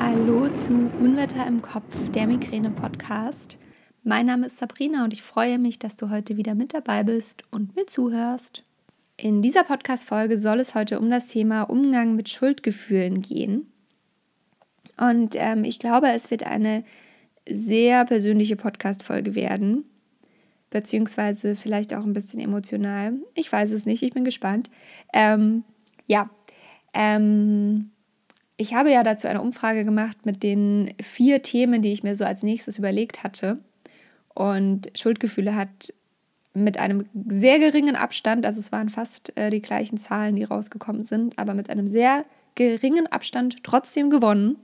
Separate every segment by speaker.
Speaker 1: Hallo zu Unwetter im Kopf, der Migräne-Podcast. Mein Name ist Sabrina und ich freue mich, dass du heute wieder mit dabei bist und mir zuhörst. In dieser Podcast-Folge soll es heute um das Thema Umgang mit Schuldgefühlen gehen. Und ähm, ich glaube, es wird eine sehr persönliche Podcast-Folge werden, beziehungsweise vielleicht auch ein bisschen emotional. Ich weiß es nicht, ich bin gespannt. Ähm, ja, ähm, ich habe ja dazu eine Umfrage gemacht mit den vier Themen, die ich mir so als nächstes überlegt hatte. Und Schuldgefühle hat mit einem sehr geringen Abstand, also es waren fast äh, die gleichen Zahlen, die rausgekommen sind, aber mit einem sehr geringen Abstand trotzdem gewonnen.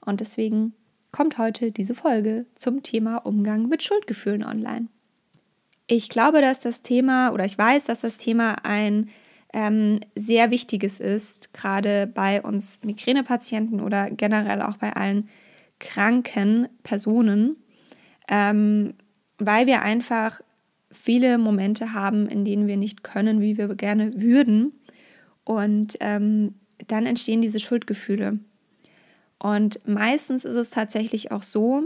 Speaker 1: Und deswegen kommt heute diese Folge zum Thema Umgang mit Schuldgefühlen online. Ich glaube, dass das Thema, oder ich weiß, dass das Thema ein ähm, sehr wichtiges ist, gerade bei uns Migränepatienten oder generell auch bei allen kranken Personen, ähm, weil wir einfach viele Momente haben, in denen wir nicht können, wie wir gerne würden. Und ähm, dann entstehen diese Schuldgefühle. Und meistens ist es tatsächlich auch so,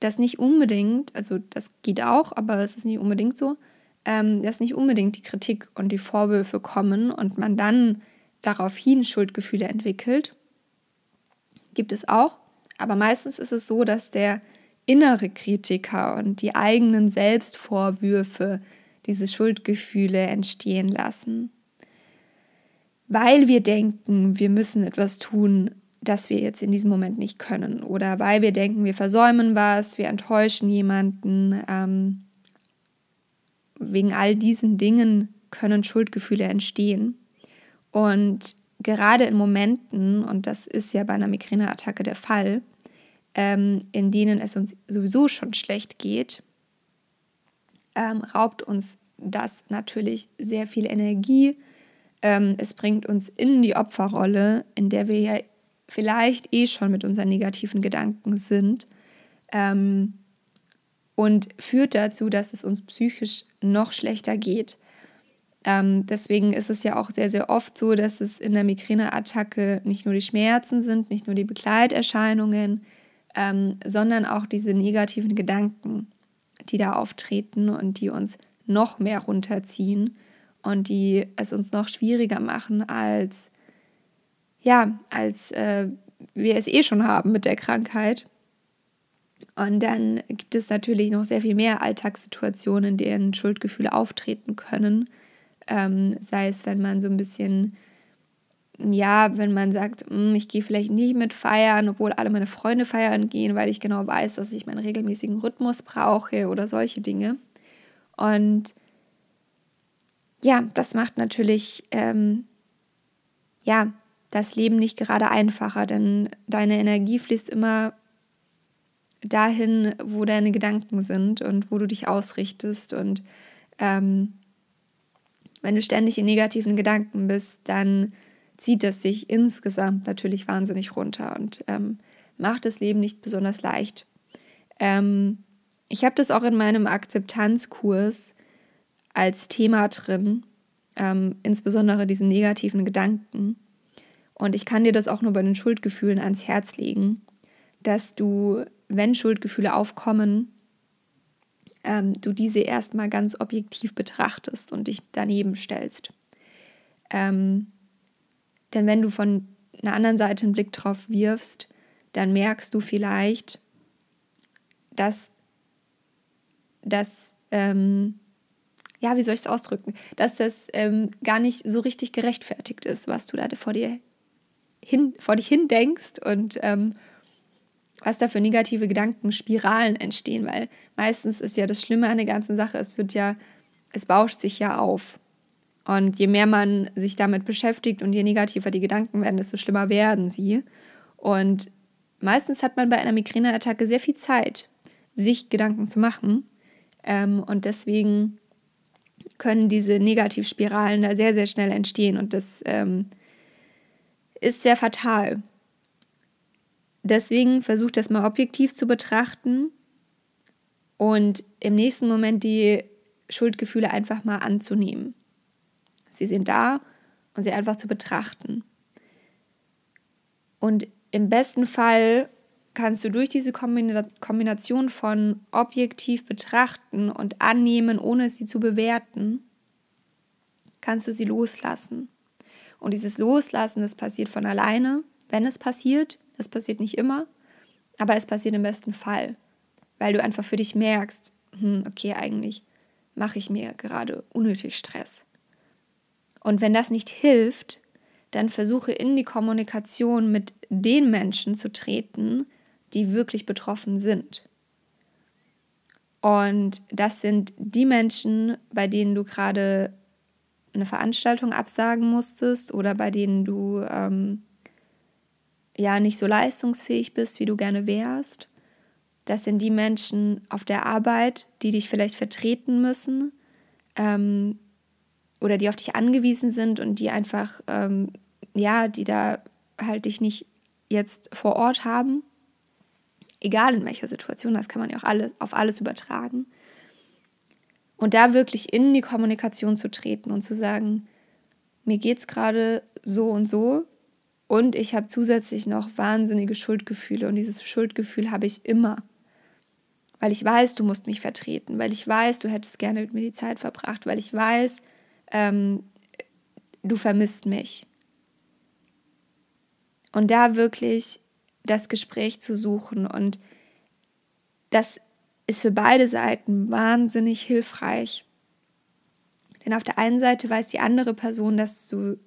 Speaker 1: dass nicht unbedingt, also das geht auch, aber es ist nicht unbedingt so, ähm, dass nicht unbedingt die Kritik und die Vorwürfe kommen und man dann daraufhin Schuldgefühle entwickelt. Gibt es auch. Aber meistens ist es so, dass der innere Kritiker und die eigenen Selbstvorwürfe diese Schuldgefühle entstehen lassen. Weil wir denken, wir müssen etwas tun, das wir jetzt in diesem Moment nicht können. Oder weil wir denken, wir versäumen was, wir enttäuschen jemanden. Ähm, wegen all diesen Dingen können Schuldgefühle entstehen. Und gerade in Momenten, und das ist ja bei einer Migräneattacke der Fall, ähm, in denen es uns sowieso schon schlecht geht, ähm, raubt uns das natürlich sehr viel Energie. Ähm, es bringt uns in die Opferrolle, in der wir ja vielleicht eh schon mit unseren negativen Gedanken sind. Ähm, und führt dazu, dass es uns psychisch noch schlechter geht. Ähm, deswegen ist es ja auch sehr, sehr oft so, dass es in der Migräneattacke nicht nur die Schmerzen sind, nicht nur die Begleiterscheinungen, ähm, sondern auch diese negativen Gedanken, die da auftreten und die uns noch mehr runterziehen und die es uns noch schwieriger machen, als ja, als äh, wir es eh schon haben mit der Krankheit. Und dann gibt es natürlich noch sehr viel mehr Alltagssituationen, in denen Schuldgefühle auftreten können. Ähm, sei es, wenn man so ein bisschen, ja, wenn man sagt, hm, ich gehe vielleicht nicht mit feiern, obwohl alle meine Freunde feiern gehen, weil ich genau weiß, dass ich meinen regelmäßigen Rhythmus brauche oder solche Dinge. Und ja, das macht natürlich, ähm, ja, das Leben nicht gerade einfacher, denn deine Energie fließt immer dahin, wo deine Gedanken sind und wo du dich ausrichtest. Und ähm, wenn du ständig in negativen Gedanken bist, dann zieht das dich insgesamt natürlich wahnsinnig runter und ähm, macht das Leben nicht besonders leicht. Ähm, ich habe das auch in meinem Akzeptanzkurs als Thema drin, ähm, insbesondere diesen negativen Gedanken. Und ich kann dir das auch nur bei den Schuldgefühlen ans Herz legen, dass du wenn Schuldgefühle aufkommen, ähm, du diese erstmal ganz objektiv betrachtest und dich daneben stellst. Ähm, denn wenn du von einer anderen Seite einen Blick drauf wirfst, dann merkst du vielleicht, dass das, ähm, ja, wie soll ich es ausdrücken, dass das ähm, gar nicht so richtig gerechtfertigt ist, was du da vor dir hin, vor dich hin denkst und ähm, was da für negative Gedankenspiralen entstehen, weil meistens ist ja das Schlimme an der ganzen Sache, es wird ja, es bauscht sich ja auf. Und je mehr man sich damit beschäftigt und je negativer die Gedanken werden, desto schlimmer werden sie. Und meistens hat man bei einer Migräneattacke sehr viel Zeit, sich Gedanken zu machen. Ähm, und deswegen können diese Negativspiralen da sehr, sehr schnell entstehen. Und das ähm, ist sehr fatal. Deswegen versuch das mal objektiv zu betrachten und im nächsten Moment die Schuldgefühle einfach mal anzunehmen. Sie sind da und sie einfach zu betrachten. Und im besten Fall kannst du durch diese Kombination von objektiv betrachten und annehmen, ohne sie zu bewerten, kannst du sie loslassen. Und dieses Loslassen, das passiert von alleine, wenn es passiert. Das passiert nicht immer, aber es passiert im besten Fall, weil du einfach für dich merkst, hm, okay, eigentlich mache ich mir gerade unnötig Stress. Und wenn das nicht hilft, dann versuche in die Kommunikation mit den Menschen zu treten, die wirklich betroffen sind. Und das sind die Menschen, bei denen du gerade eine Veranstaltung absagen musstest oder bei denen du ähm, ja nicht so leistungsfähig bist, wie du gerne wärst. Das sind die Menschen auf der Arbeit, die dich vielleicht vertreten müssen ähm, oder die auf dich angewiesen sind und die einfach, ähm, ja, die da halt dich nicht jetzt vor Ort haben. Egal in welcher Situation, das kann man ja auch alle, auf alles übertragen. Und da wirklich in die Kommunikation zu treten und zu sagen, mir geht es gerade so und so und ich habe zusätzlich noch wahnsinnige Schuldgefühle und dieses Schuldgefühl habe ich immer. Weil ich weiß, du musst mich vertreten, weil ich weiß, du hättest gerne mit mir die Zeit verbracht, weil ich weiß, ähm, du vermisst mich. Und da wirklich das Gespräch zu suchen und das ist für beide Seiten wahnsinnig hilfreich. Denn auf der einen Seite weiß die andere Person, dass du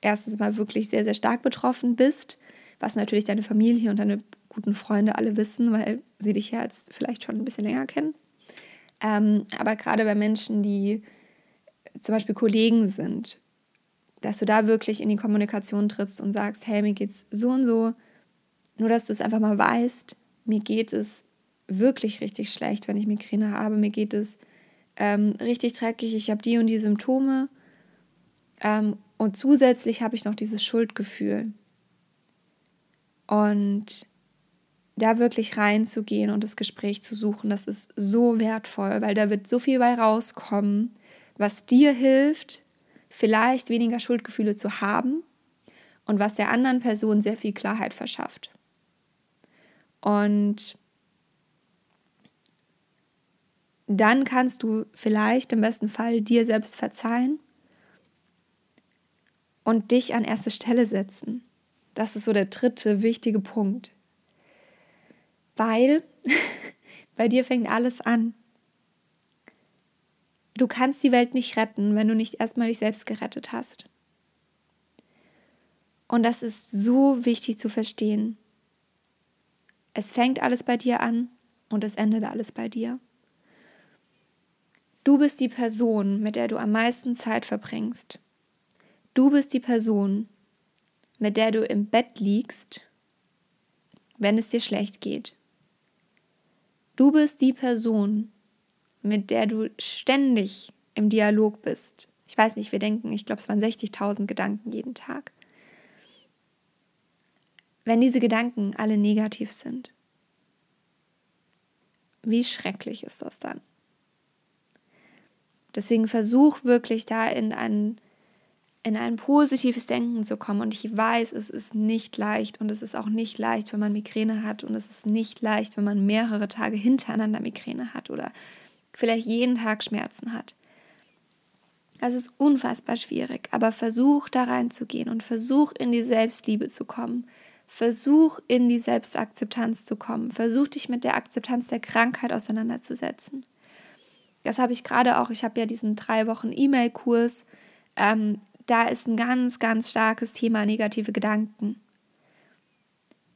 Speaker 1: erstens mal wirklich sehr, sehr stark betroffen bist, was natürlich deine Familie und deine guten Freunde alle wissen, weil sie dich ja jetzt vielleicht schon ein bisschen länger kennen. Ähm, aber gerade bei Menschen, die zum Beispiel Kollegen sind, dass du da wirklich in die Kommunikation trittst und sagst, hey, mir geht's so und so, nur dass du es einfach mal weißt, mir geht es wirklich richtig schlecht, wenn ich Migräne habe. Mir geht es ähm, richtig dreckig. Ich habe die und die Symptome. Ähm, und zusätzlich habe ich noch dieses Schuldgefühl. Und da wirklich reinzugehen und das Gespräch zu suchen, das ist so wertvoll, weil da wird so viel bei rauskommen, was dir hilft, vielleicht weniger Schuldgefühle zu haben und was der anderen Person sehr viel Klarheit verschafft. Und dann kannst du vielleicht im besten Fall dir selbst verzeihen und dich an erste Stelle setzen. Das ist so der dritte wichtige Punkt. Weil bei dir fängt alles an. Du kannst die Welt nicht retten, wenn du nicht erstmal dich selbst gerettet hast. Und das ist so wichtig zu verstehen. Es fängt alles bei dir an und es endet alles bei dir. Du bist die Person, mit der du am meisten Zeit verbringst. Du bist die Person, mit der du im Bett liegst, wenn es dir schlecht geht. Du bist die Person, mit der du ständig im Dialog bist. Ich weiß nicht, wir denken, ich glaube, es waren 60.000 Gedanken jeden Tag. Wenn diese Gedanken alle negativ sind, wie schrecklich ist das dann? Deswegen versuch wirklich da in ein, in ein positives Denken zu kommen. Und ich weiß, es ist nicht leicht und es ist auch nicht leicht, wenn man Migräne hat und es ist nicht leicht, wenn man mehrere Tage hintereinander Migräne hat oder vielleicht jeden Tag Schmerzen hat. Es ist unfassbar schwierig, aber versuch da reinzugehen und versuch in die Selbstliebe zu kommen. Versuch in die Selbstakzeptanz zu kommen. Versuch dich mit der Akzeptanz der Krankheit auseinanderzusetzen das habe ich gerade auch, ich habe ja diesen drei Wochen E-Mail-Kurs, ähm, da ist ein ganz, ganz starkes Thema negative Gedanken,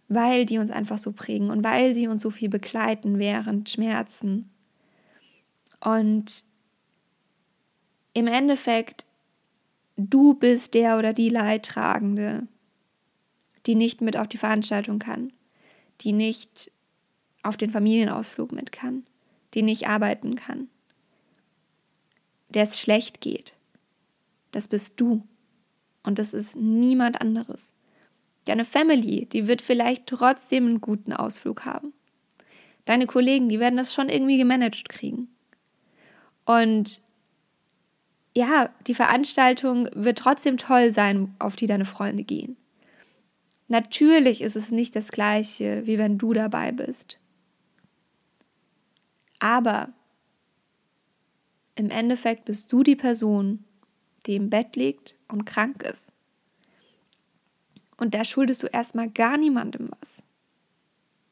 Speaker 1: weil die uns einfach so prägen und weil sie uns so viel begleiten während Schmerzen. Und im Endeffekt, du bist der oder die Leidtragende, die nicht mit auf die Veranstaltung kann, die nicht auf den Familienausflug mit kann, die nicht arbeiten kann der es schlecht geht. Das bist du. Und das ist niemand anderes. Deine Family, die wird vielleicht trotzdem einen guten Ausflug haben. Deine Kollegen, die werden das schon irgendwie gemanagt kriegen. Und ja, die Veranstaltung wird trotzdem toll sein, auf die deine Freunde gehen. Natürlich ist es nicht das gleiche, wie wenn du dabei bist. Aber im Endeffekt bist du die Person, die im Bett liegt und krank ist. Und da schuldest du erstmal gar niemandem was.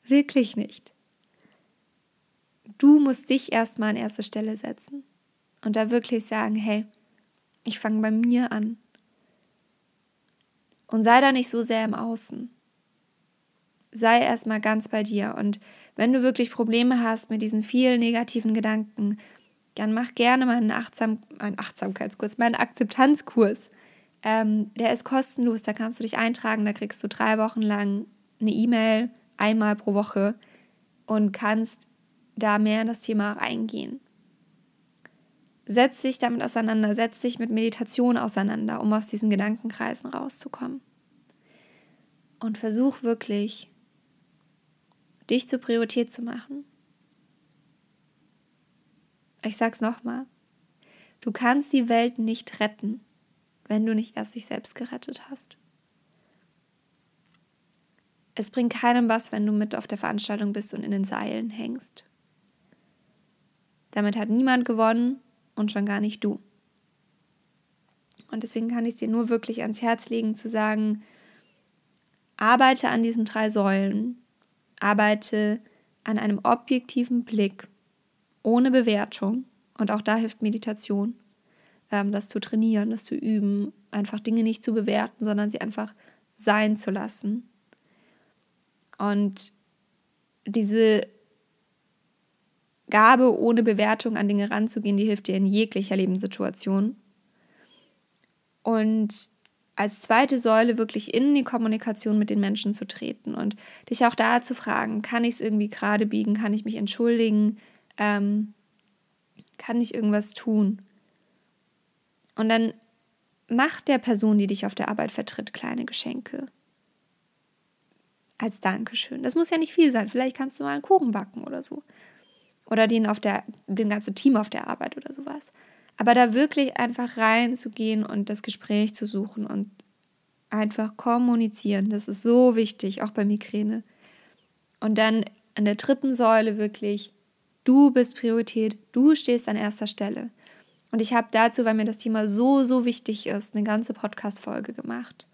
Speaker 1: Wirklich nicht. Du musst dich erstmal an erste Stelle setzen und da wirklich sagen, hey, ich fange bei mir an. Und sei da nicht so sehr im Außen. Sei erstmal ganz bei dir. Und wenn du wirklich Probleme hast mit diesen vielen negativen Gedanken, dann mach gerne mal einen, Achtsam einen Achtsamkeitskurs, meinen Akzeptanzkurs. Ähm, der ist kostenlos, da kannst du dich eintragen, da kriegst du drei Wochen lang eine E-Mail, einmal pro Woche und kannst da mehr in das Thema reingehen. Setz dich damit auseinander, setz dich mit Meditation auseinander, um aus diesen Gedankenkreisen rauszukommen. Und versuch wirklich, dich zur Priorität zu machen. Ich sag's nochmal. Du kannst die Welt nicht retten, wenn du nicht erst dich selbst gerettet hast. Es bringt keinem was, wenn du mit auf der Veranstaltung bist und in den Seilen hängst. Damit hat niemand gewonnen und schon gar nicht du. Und deswegen kann ich es dir nur wirklich ans Herz legen zu sagen, arbeite an diesen drei Säulen, arbeite an einem objektiven Blick, ohne Bewertung. Und auch da hilft Meditation, ähm, das zu trainieren, das zu üben, einfach Dinge nicht zu bewerten, sondern sie einfach sein zu lassen. Und diese Gabe, ohne Bewertung an Dinge ranzugehen, die hilft dir in jeglicher Lebenssituation. Und als zweite Säule wirklich in die Kommunikation mit den Menschen zu treten und dich auch da zu fragen, kann ich es irgendwie gerade biegen, kann ich mich entschuldigen, ähm, kann ich irgendwas tun? Und dann mach der Person, die dich auf der Arbeit vertritt, kleine Geschenke. Als Dankeschön. Das muss ja nicht viel sein. Vielleicht kannst du mal einen Kuchen backen oder so oder den auf der, dem ganzen Team auf der Arbeit oder sowas. Aber da wirklich einfach reinzugehen und das Gespräch zu suchen und einfach kommunizieren, das ist so wichtig, auch bei Migräne. Und dann an der dritten Säule wirklich, du bist Priorität, du stehst an erster Stelle. Und ich habe dazu, weil mir das Thema so, so wichtig ist, eine ganze Podcast-Folge gemacht.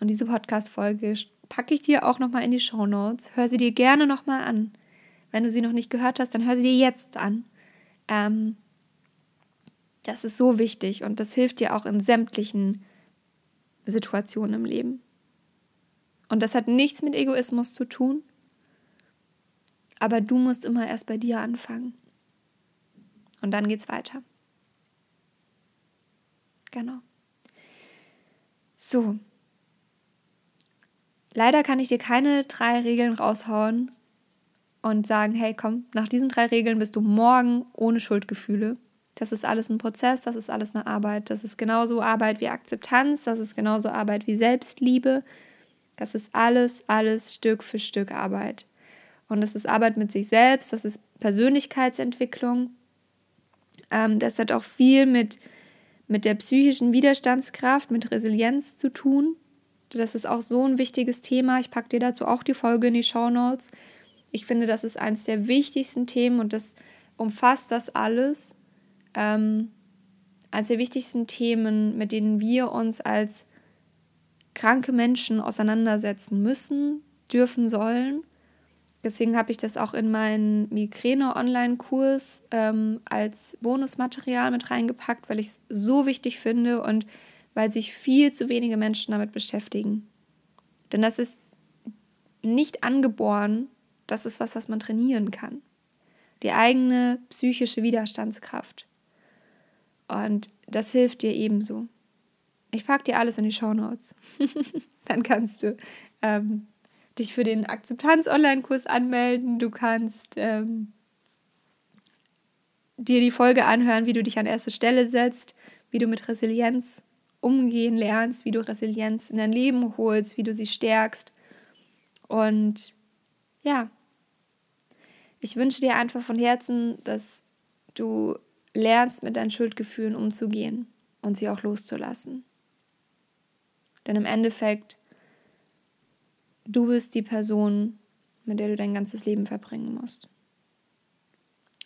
Speaker 1: Und diese Podcast-Folge packe ich dir auch nochmal in die Show Notes. Hör sie dir gerne nochmal an. Wenn du sie noch nicht gehört hast, dann hör sie dir jetzt an. Ähm, das ist so wichtig und das hilft dir auch in sämtlichen Situationen im Leben. Und das hat nichts mit Egoismus zu tun, aber du musst immer erst bei dir anfangen. Und dann geht's weiter. Genau. So. Leider kann ich dir keine drei Regeln raushauen, und sagen, hey, komm, nach diesen drei Regeln bist du morgen ohne Schuldgefühle. Das ist alles ein Prozess, das ist alles eine Arbeit. Das ist genauso Arbeit wie Akzeptanz, das ist genauso Arbeit wie Selbstliebe. Das ist alles, alles Stück für Stück Arbeit. Und das ist Arbeit mit sich selbst, das ist Persönlichkeitsentwicklung. Ähm, das hat auch viel mit, mit der psychischen Widerstandskraft, mit Resilienz zu tun. Das ist auch so ein wichtiges Thema. Ich packe dir dazu auch die Folge in die Show Notes. Ich finde, das ist eines der wichtigsten Themen und das umfasst das alles. Ähm, eines der wichtigsten Themen, mit denen wir uns als kranke Menschen auseinandersetzen müssen, dürfen, sollen. Deswegen habe ich das auch in meinen Migräne-Online-Kurs ähm, als Bonusmaterial mit reingepackt, weil ich es so wichtig finde und weil sich viel zu wenige Menschen damit beschäftigen. Denn das ist nicht angeboren, das ist was, was man trainieren kann. Die eigene psychische Widerstandskraft. Und das hilft dir ebenso. Ich packe dir alles in die Show Notes. Dann kannst du ähm, dich für den Akzeptanz-Online-Kurs anmelden. Du kannst ähm, dir die Folge anhören, wie du dich an erste Stelle setzt, wie du mit Resilienz umgehen lernst, wie du Resilienz in dein Leben holst, wie du sie stärkst. Und ja, ich wünsche dir einfach von Herzen, dass du lernst, mit deinen Schuldgefühlen umzugehen und sie auch loszulassen. Denn im Endeffekt du bist die Person, mit der du dein ganzes Leben verbringen musst.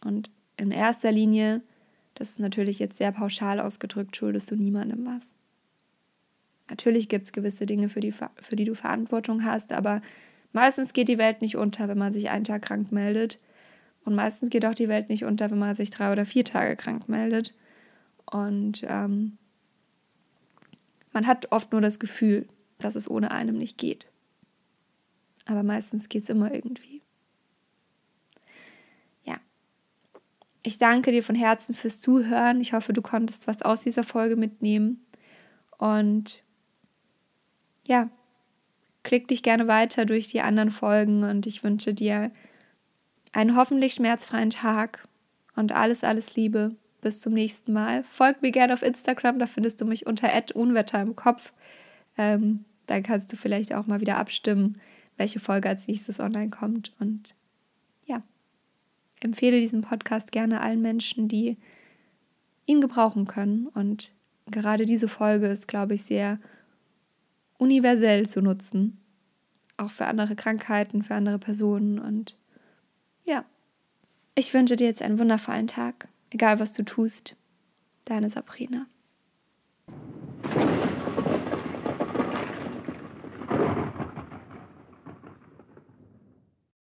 Speaker 1: Und in erster Linie, das ist natürlich jetzt sehr pauschal ausgedrückt, schuldest du niemandem was. Natürlich gibt es gewisse Dinge, für die, für die du Verantwortung hast, aber meistens geht die Welt nicht unter, wenn man sich einen Tag krank meldet. Und meistens geht auch die Welt nicht unter, wenn man sich drei oder vier Tage krank meldet. Und ähm, man hat oft nur das Gefühl, dass es ohne einem nicht geht. Aber meistens geht es immer irgendwie. Ja. Ich danke dir von Herzen fürs Zuhören. Ich hoffe, du konntest was aus dieser Folge mitnehmen. Und ja, klick dich gerne weiter durch die anderen Folgen und ich wünsche dir einen hoffentlich schmerzfreien Tag und alles, alles Liebe. Bis zum nächsten Mal. Folg mir gerne auf Instagram, da findest du mich unter Unwetter im Kopf. Ähm, dann kannst du vielleicht auch mal wieder abstimmen, welche Folge als nächstes online kommt. Und ja, empfehle diesen Podcast gerne allen Menschen, die ihn gebrauchen können. Und gerade diese Folge ist, glaube ich, sehr universell zu nutzen. Auch für andere Krankheiten, für andere Personen. Und ja, ich wünsche dir jetzt einen wundervollen Tag, egal was du tust. Deine Sabrina.